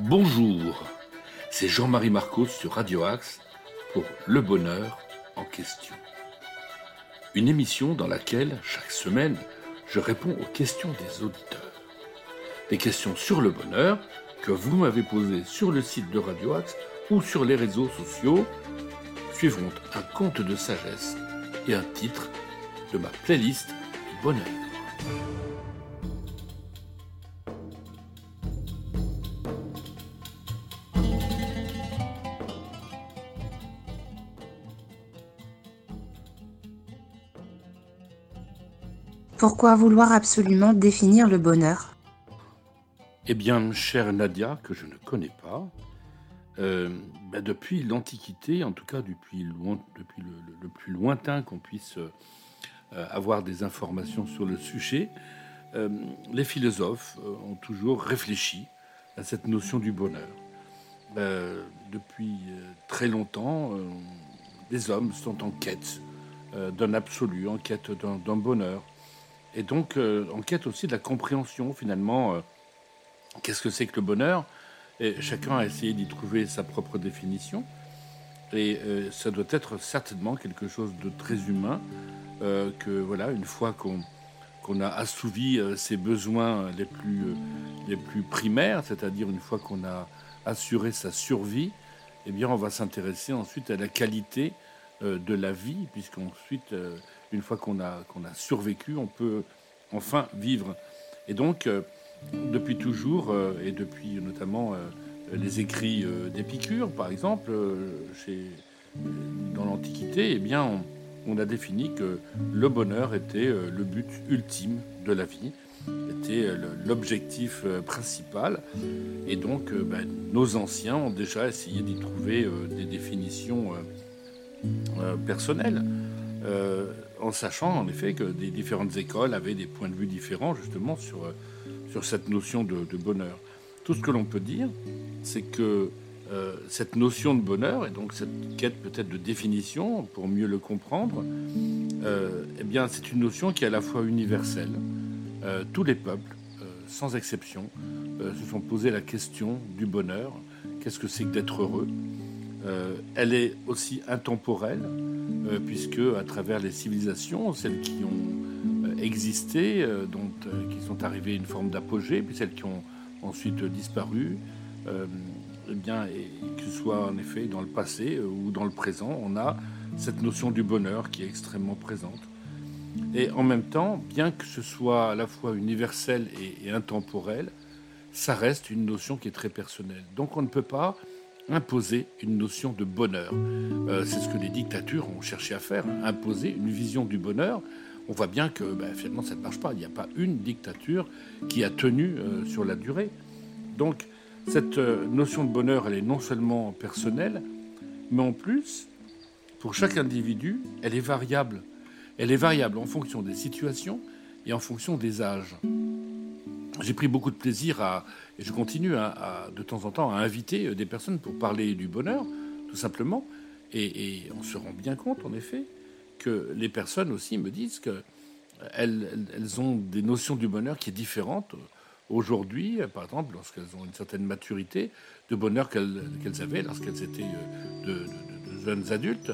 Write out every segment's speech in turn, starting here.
Bonjour, c'est Jean-Marie Marcos sur Radio Axe pour Le Bonheur en question. Une émission dans laquelle, chaque semaine, je réponds aux questions des auditeurs. Des questions sur le bonheur que vous m'avez posées sur le site de Radio Axe ou sur les réseaux sociaux suivront un conte de sagesse et un titre de ma playlist du bonheur. Pourquoi vouloir absolument définir le bonheur? Eh bien, chère Nadia, que je ne connais pas, euh, bah, depuis l'Antiquité, en tout cas depuis, le, plus lointain qu'on puisse euh, avoir des informations sur le sujet, euh, les philosophes ont toujours réfléchi à cette notion du bonheur. depuis très longtemps, les hommes sont en quête d'un absolu, en quête d'un bonheur et donc euh, en quête aussi de la compréhension finalement. Euh, qu'est-ce que c'est que le bonheur? Et Chacun a essayé d'y trouver sa propre définition. Et euh, ça doit être certainement quelque chose de très humain, que voilà, une fois qu'on qu'on a assouvi ses besoins les plus, les plus primaires, c'est-à-dire une fois qu'on a assuré sa survie, eh bien on va s'intéresser ensuite à la qualité de la vie, puisqu'ensuite une fois qu'on a, a survécu, on peut enfin vivre. Et donc, euh, depuis toujours, euh, et depuis notamment euh, les écrits d'Épicure, par exemple, dans l'Antiquité, eh bien, on, a défini que le bonheur était le but ultime de la vie, était l'objectif principal. Et donc, ben, nos anciens ont déjà essayé d'y trouver des définitions personnelles en sachant en effet que des différentes écoles avaient des points de vue différents justement sur, euh, cette notion de, bonheur. Tout ce que l'on peut dire, c'est que euh, cette notion de bonheur, et donc cette quête peut-être de définition pour mieux le comprendre, euh, eh bien c'est une notion qui est à la fois universelle. tous les peuples, sans exception, se sont posé la question du bonheur. Qu'est-ce que c'est que d'être heureux? Elle est aussi intemporelle euh, puisque à travers les civilisations, celles qui ont euh, existé, euh, dont, qui sont arrivées à une forme d'apogée, puis celles qui ont ensuite disparu, eh bien, et que ce soit en effet dans le passé ou dans le présent, on a cette notion du bonheur qui est extrêmement présente. Et en même temps, bien que ce soit à la fois universel et, intemporel, ça reste une notion qui est très personnelle. Donc on ne peut pas imposer une notion de bonheur. Euh, c'est ce que les dictatures ont cherché à faire, hein, imposer une vision du bonheur. On voit bien que ben, finalement ça ne marche pas. Il n'y a pas une dictature qui a tenu euh, sur la durée. Donc cette euh, notion de bonheur, elle est non seulement personnelle, mais en plus, pour chaque individu, elle est variable. Elle est variable en fonction des situations et en fonction des âges j'ai pris beaucoup de plaisir à, et je continue à, de temps en temps à inviter euh, des personnes pour parler du bonheur, tout simplement. Et, on se rend bien compte, en effet, que les personnes aussi me disent qu'elles elles ont des notions du bonheur qui est différente aujourd'hui, par exemple, lorsqu'elles ont une certaine maturité, de bonheur qu'elles avaient lorsqu'elles étaient euh, de, jeunes adultes,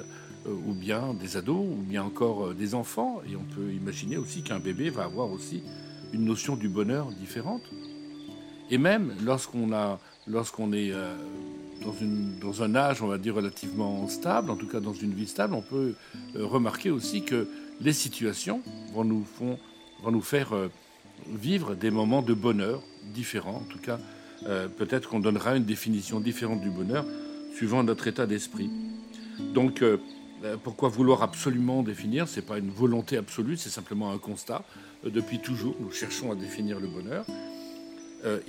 euh, ou bien des ados, ou bien encore des enfants. Et on peut imaginer aussi qu'un bébé va avoir aussi une notion du bonheur différente. Et même lorsqu'on a, lorsqu'on est euh, dans, une, dans un âge, on va dire, relativement stable, en tout cas dans une vie stable, on peut euh, remarquer aussi que les situations vont nous, font, vont nous faire euh, vivre des moments de bonheur différents. En tout cas, peut-être qu'on donnera une définition différente du bonheur suivant notre état d'esprit. Donc, pourquoi vouloir absolument définir C'est pas une volonté absolue, c'est simplement un constat. Euh, depuis toujours. Nous cherchons à définir le bonheur. Euh,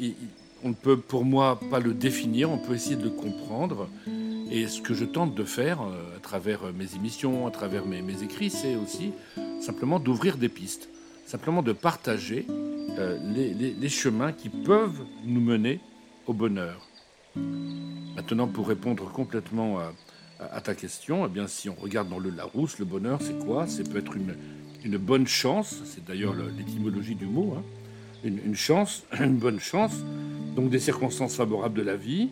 on ne peut pour moi pas le définir, on peut essayer de le comprendre. Et ce que je tente de faire euh, à travers mes émissions, à travers mes, écrits, c'est aussi simplement d'ouvrir des pistes, simplement de partager les, chemins qui peuvent nous mener au bonheur. Maintenant, pour répondre complètement à, ta question, eh bien, si on regarde dans le Larousse, le bonheur, c'est quoi? C'est peut être une, une bonne chance, c'est d'ailleurs l'étymologie du mot, hein. une, chance, une bonne chance, donc des circonstances favorables de la vie.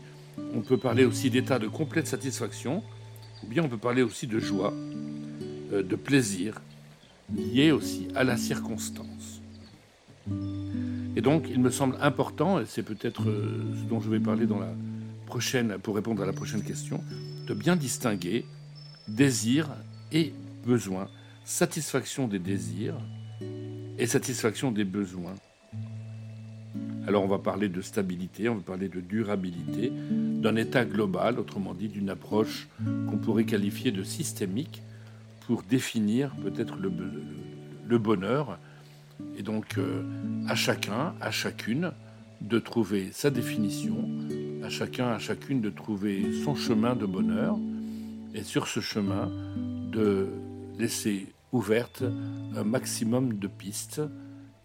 On peut parler aussi d'état de complète satisfaction, ou bien on peut parler aussi de joie, euh, de plaisir, lié aussi à la circonstance. Et donc, il me semble important, et c'est peut-être euh, ce dont je vais parler dans la prochaine, pour répondre à la prochaine question, de bien distinguer désir et besoin, satisfaction des désirs et satisfaction des besoins. Alors on va parler de stabilité, on va parler de durabilité, d'un état global, autrement dit d'une approche qu'on pourrait qualifier de systémique pour définir peut-être le, bonheur. Et donc euh, à chacun, à chacune, de trouver sa définition, à chacun, à chacune de trouver son chemin de bonheur, et sur ce chemin de laisser ouverte un maximum de pistes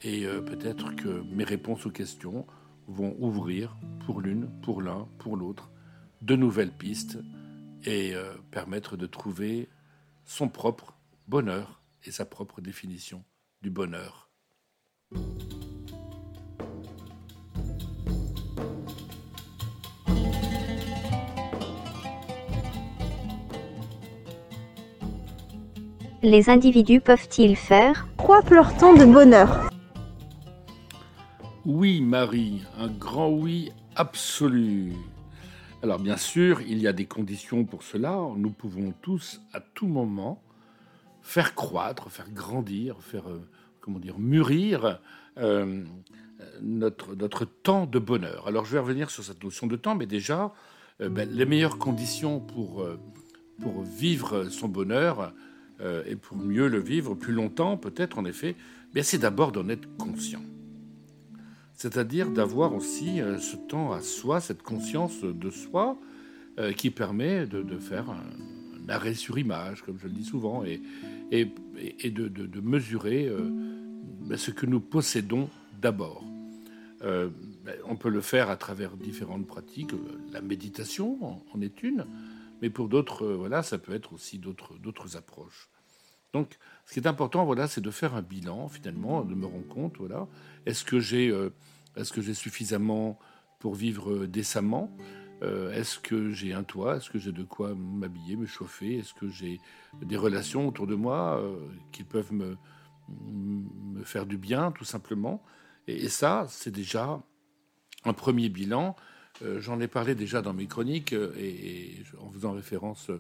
et euh, peut-être que mes réponses aux questions vont ouvrir pour l'une, pour l'un, pour l'autre, de nouvelles pistes et euh, permettre de trouver son propre bonheur et sa propre définition du bonheur. Les individus peuvent-ils faire Quoi pleure-t-on de bonheur oui, Marie, un grand oui absolu. Alors bien sûr, il y a des conditions pour cela. Nous pouvons tous, à tout moment, faire croître, faire grandir, faire, euh, comment dire, mûrir euh, notre, notre temps de bonheur. Alors je vais revenir sur cette notion de temps, mais déjà, euh, ben, les meilleures conditions pour, pour vivre son bonheur et pour mieux le vivre plus longtemps, peut-être en effet, ben, c'est d'abord d'en être conscient c'est-à-dire d'avoir aussi euh, ce temps à soi, cette conscience de soi euh, qui permet de, faire un, arrêt sur image, comme je le dis souvent, et, de, mesurer euh, ben, ce que nous possédons d'abord. Ben, on peut le faire à travers différentes pratiques. La méditation en, est une, mais pour d'autres, voilà, ça peut être aussi d'autres approches. Donc, ce qui est important, voilà, c'est de faire un bilan finalement, de me rendre compte, voilà, est-ce que j'ai, euh, j'ai suffisamment pour vivre décemment? Euh, Est-ce que j'ai un toit? Est-ce que j'ai de quoi m'habiller, me chauffer? Est-ce que j'ai des relations autour de moi euh, qui peuvent me faire du bien, tout simplement? Et, ça, c'est déjà un premier bilan. J'en ai parlé déjà dans mes chroniques et, et en faisant référence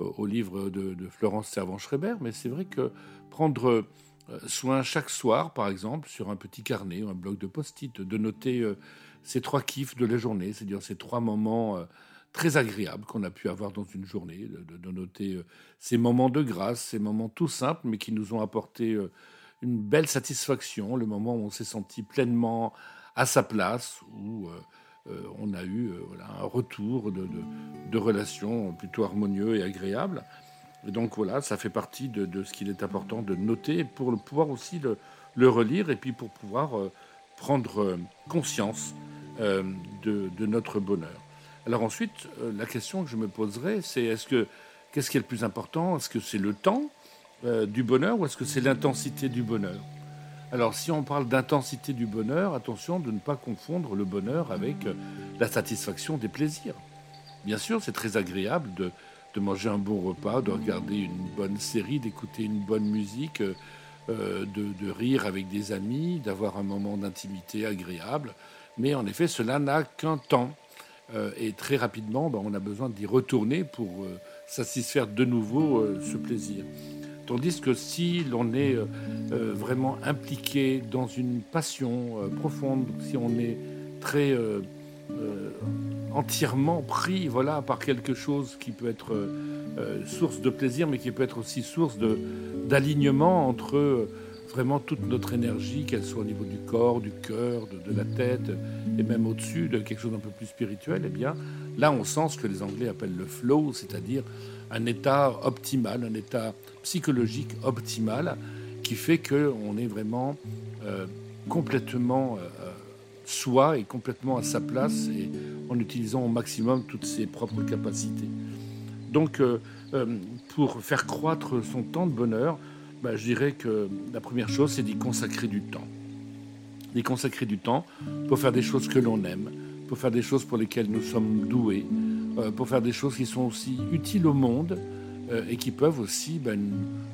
au livre de, Florence Servan-Schreiber, mais c'est vrai que prendre euh, soin chaque soir, par exemple, sur un petit carnet ou un bloc de post-it, de noter euh, ces trois kiffs de la journée, c'est-à-dire ces trois moments euh, très agréables qu'on a pu avoir dans une journée, de, noter ces moments de grâce, ces moments tout simples, mais qui nous ont apporté une belle satisfaction, le moment où on s'est senti pleinement à sa place, où euh, on a eu euh, un retour de, relations plutôt harmonieux et agréables. Et donc voilà, ça fait partie de, ce qu'il est important de noter pour pouvoir aussi le, relire et puis pour pouvoir euh, prendre conscience de, notre bonheur. Alors ensuite, la question que je me poserai, c'est est-ce que qu'est-ce qui est le plus important? Est-ce que c'est le temps du bonheur ou est-ce que c'est l'intensité du bonheur? Alors si on parle d'intensité du bonheur, attention de ne pas confondre le bonheur avec euh, la satisfaction des plaisirs. Bien sûr, c'est très agréable de, manger un bon repas, de regarder une bonne série, d'écouter une bonne musique, euh, euh, de, rire avec des amis, d'avoir un moment d'intimité agréable. Mais en effet, cela n'a qu'un temps. et très rapidement, ben, on a besoin d'y retourner pour satisfaire de nouveau ce plaisir. Tandis que si l'on est euh, euh, vraiment impliqué dans une passion euh, profonde, si on est très entièrement pris par quelque chose qui peut être source de plaisir, mais qui peut être aussi source d'alignement entre vraiment toute notre énergie, qu'elle soit au niveau du corps, du cœur, de, la tête, et même au-dessus de quelque chose d'un peu plus spirituel, eh bien, là, on sent ce que les Anglais appellent le flow, c'est-à-dire un état optimal, un état psychologique optimal qui fait qu'on est vraiment euh, complètement euh, soi et complètement à sa place et en utilisant au maximum toutes ses propres capacités. Donc, euh, pour faire croître son temps de bonheur, bah, je dirais que la première chose, c'est d'y consacrer du temps. d'y consacrer du temps pour faire des choses que l'on aime, pour faire des choses pour lesquelles nous sommes doués, pour faire des choses qui sont aussi utiles au monde euh, et qui peuvent aussi ben,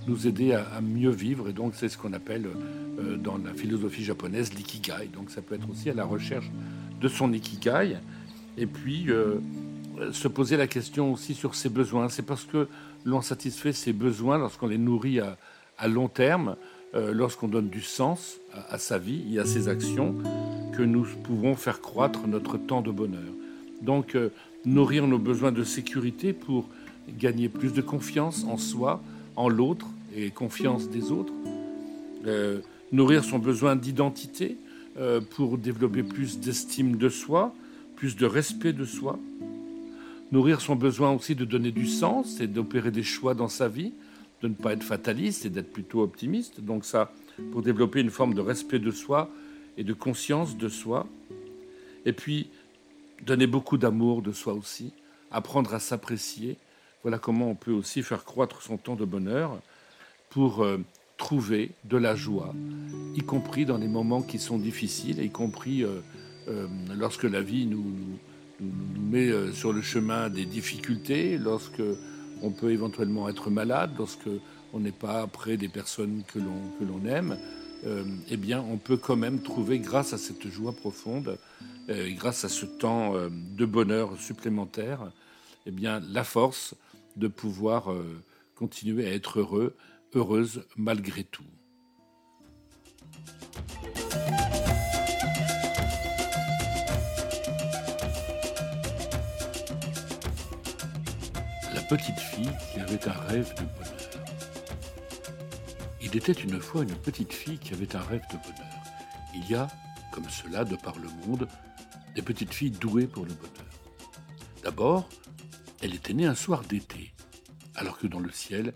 nous aider à, mieux vivre. Et donc c'est ce qu'on appelle euh, dans la philosophie japonaise l'ikigai. Donc ça peut être aussi à la recherche de son ikigai. Et puis se poser la question aussi sur ses besoins. C'est parce que l'on satisfait ses besoins lorsqu'on les nourrit à, long terme, lorsqu'on donne du sens à, sa vie et à ses actions, que nous pouvons faire croître notre temps de bonheur. Donc, nourrir nos besoins de sécurité pour gagner plus de confiance en soi, en l'autre et confiance des autres. Euh, nourrir son besoin d'identité euh, pour développer plus d'estime de soi, plus de respect de soi. Nourrir son besoin aussi de donner du sens et d'opérer des choix dans sa vie, de ne pas être fataliste et d'être plutôt optimiste. Donc ça, pour développer une forme de respect de soi et de conscience de soi. Et puis, donner beaucoup d'amour de soi aussi, apprendre à s'apprécier. Voilà comment on peut aussi faire croître son temps de bonheur pour euh, trouver de la joie, y compris dans les moments qui sont difficiles, y compris euh, euh, lorsque la vie nous, met sur le chemin des difficultés, lorsque on peut éventuellement être malade, lorsque on n'est pas près des personnes que l'on aime. eh bien, on peut quand même trouver, grâce à cette joie profonde, euh, grâce à ce temps euh, de bonheur supplémentaire, eh bien, la force de pouvoir euh, continuer à être heureux, heureuse malgré tout. La petite fille qui avait un rêve de bonheur. Il était une fois une petite fille qui avait un rêve de bonheur. Il y a, comme cela de par le monde, des petites filles douées pour le bonheur. D'abord, elle était née un soir d'été, alors que dans le ciel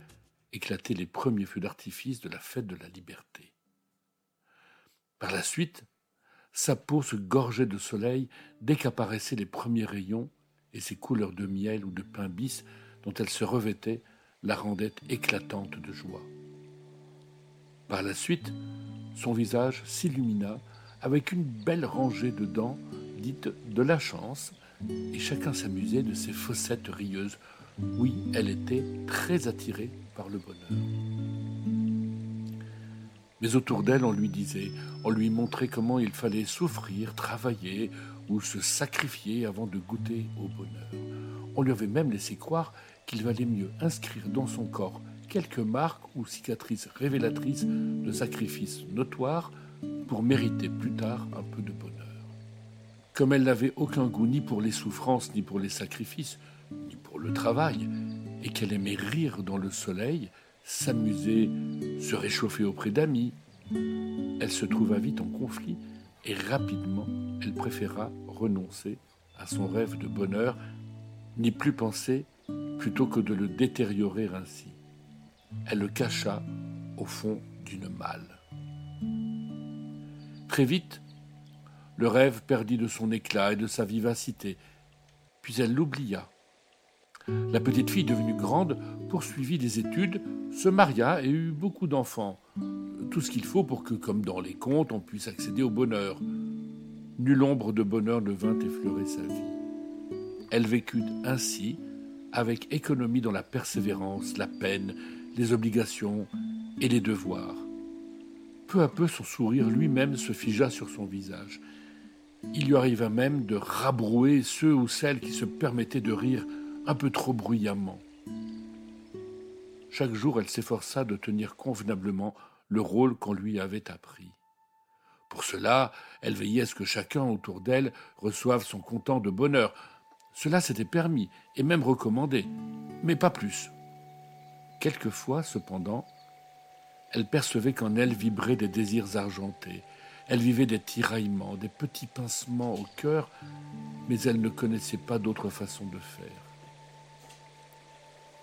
éclataient les premiers feux d'artifice de la fête de la liberté. Par la suite, sa peau se gorgeait de soleil dès qu'apparaissaient les premiers rayons, et ses couleurs de miel ou de pain bis dont elle se revêtait la rendaient éclatante de joie. Par la suite, son visage s'illumina avec une belle rangée de dents dite de la chance, et chacun s'amusait de ses fossettes rieuses. Oui, elle était très attirée par le bonheur. Mais autour d'elle, on lui disait, on lui montrait comment il fallait souffrir, travailler ou se sacrifier avant de goûter au bonheur. On lui avait même laissé croire qu'il valait mieux inscrire dans son corps quelques marques ou cicatrices révélatrices de sacrifices notoires pour mériter plus tard un peu de bonheur. Comme elle n'avait aucun goût ni pour les souffrances, ni pour les sacrifices, ni pour le travail, et qu'elle aimait rire dans le soleil, s'amuser, se réchauffer auprès d'amis, elle se trouva vite en conflit et rapidement elle préféra renoncer à son rêve de bonheur, n'y plus penser plutôt que de le détériorer ainsi. Elle le cacha au fond d'une malle. Très vite, le rêve perdit de son éclat et de sa vivacité, puis elle l'oublia. La petite fille, devenue grande, poursuivit des études, se maria et eut beaucoup d'enfants. Tout ce qu'il faut pour que, comme dans les contes, on puisse accéder au bonheur. Nulle ombre de bonheur ne vint effleurer sa vie. Elle vécut ainsi, avec économie dans la persévérance, la peine, les obligations et les devoirs. Peu à peu, son sourire lui-même se figea sur son visage. Il lui arriva même de rabrouer ceux ou celles qui se permettaient de rire un peu trop bruyamment. Chaque jour, elle s'efforça de tenir convenablement le rôle qu'on lui avait appris. Pour cela, elle veillait à ce que chacun autour d'elle reçoive son content de bonheur. Cela s'était permis et même recommandé, mais pas plus. Quelquefois, cependant, elle percevait qu'en elle vibraient des désirs argentés, elle vivait des tiraillements, des petits pincements au cœur, mais elle ne connaissait pas d'autre façon de faire.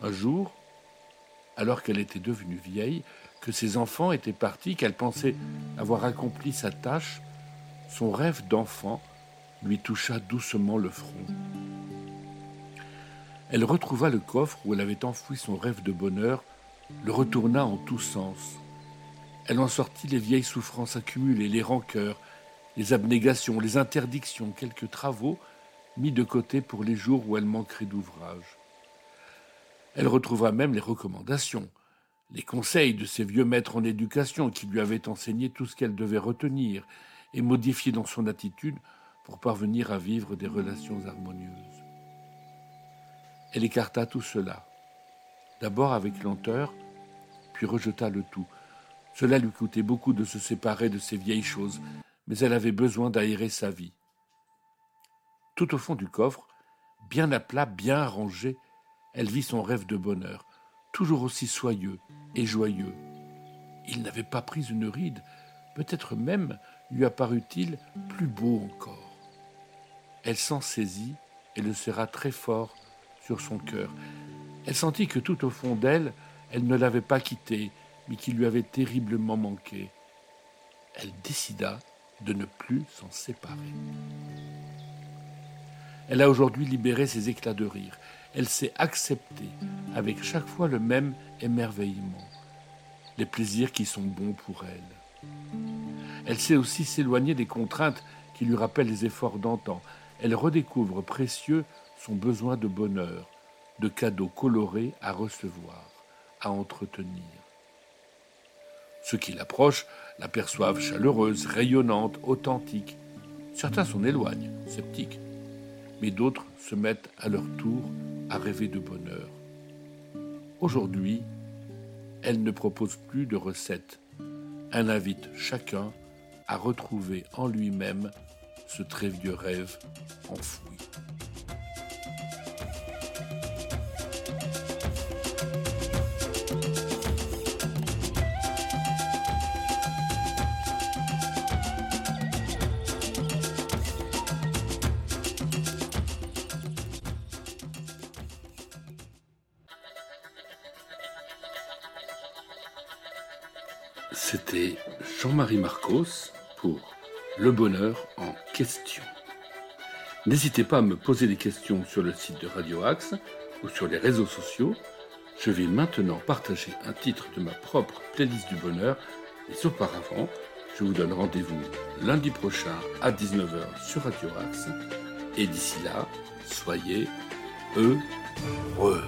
Un jour, alors qu'elle était devenue vieille, que ses enfants étaient partis, qu'elle pensait avoir accompli sa tâche, son rêve d'enfant lui toucha doucement le front. Elle retrouva le coffre où elle avait enfoui son rêve de bonheur, le retourna en tous sens. Elle en sortit les vieilles souffrances accumulées, les rancœurs, les abnégations, les interdictions, quelques travaux mis de côté pour les jours où elle manquerait d'ouvrage. Elle retrouvera même les recommandations, les conseils de ses vieux maîtres en éducation qui lui avaient enseigné tout ce qu'elle devait retenir et modifier dans son attitude pour parvenir à vivre des relations harmonieuses. Elle écarta tout cela, d'abord avec lenteur, puis rejeta le tout. Cela lui coûtait beaucoup de se séparer de ces vieilles choses, mais elle avait besoin d'aérer sa vie. Tout au fond du coffre, bien à plat, bien arrangé, elle vit son rêve de bonheur, toujours aussi soyeux et joyeux. Il n'avait pas pris une ride, peut-être même lui apparut-il plus beau encore. Elle s'en saisit et le serra très fort sur son cœur. Elle sentit que tout au fond d'elle, elle ne l'avait pas quitté, mais qu'il lui avait terriblement manqué. Elle décida de ne plus s'en séparer. Elle a aujourd'hui libéré ses éclats de rire. Elle s'est acceptée avec chaque fois le même émerveillement, les plaisirs qui sont bons pour elle. Elle sait aussi s'éloigner des contraintes qui lui rappellent les efforts d'antan. Elle redécouvre précieux son besoin de bonheur, de cadeaux colorés à recevoir, à entretenir. Ceux qui l'approchent l'aperçoivent chaleureuse, rayonnante, authentique. Certains s'en éloignent, sceptiques, mais d'autres se mettent à leur tour à rêver de bonheur. Aujourd'hui, elle ne propose plus de recettes. Elle invite chacun à retrouver en lui-même ce très vieux rêve enfoui. C'était Jean-Marie Marcos pour Le bonheur en question. N'hésitez pas à me poser des questions sur le site de Radio Axe ou sur les réseaux sociaux. Je vais maintenant partager un titre de ma propre playlist du bonheur, mais auparavant, je vous donne rendez-vous lundi prochain à 19h sur Radio Axe. Et d'ici là, soyez heureux.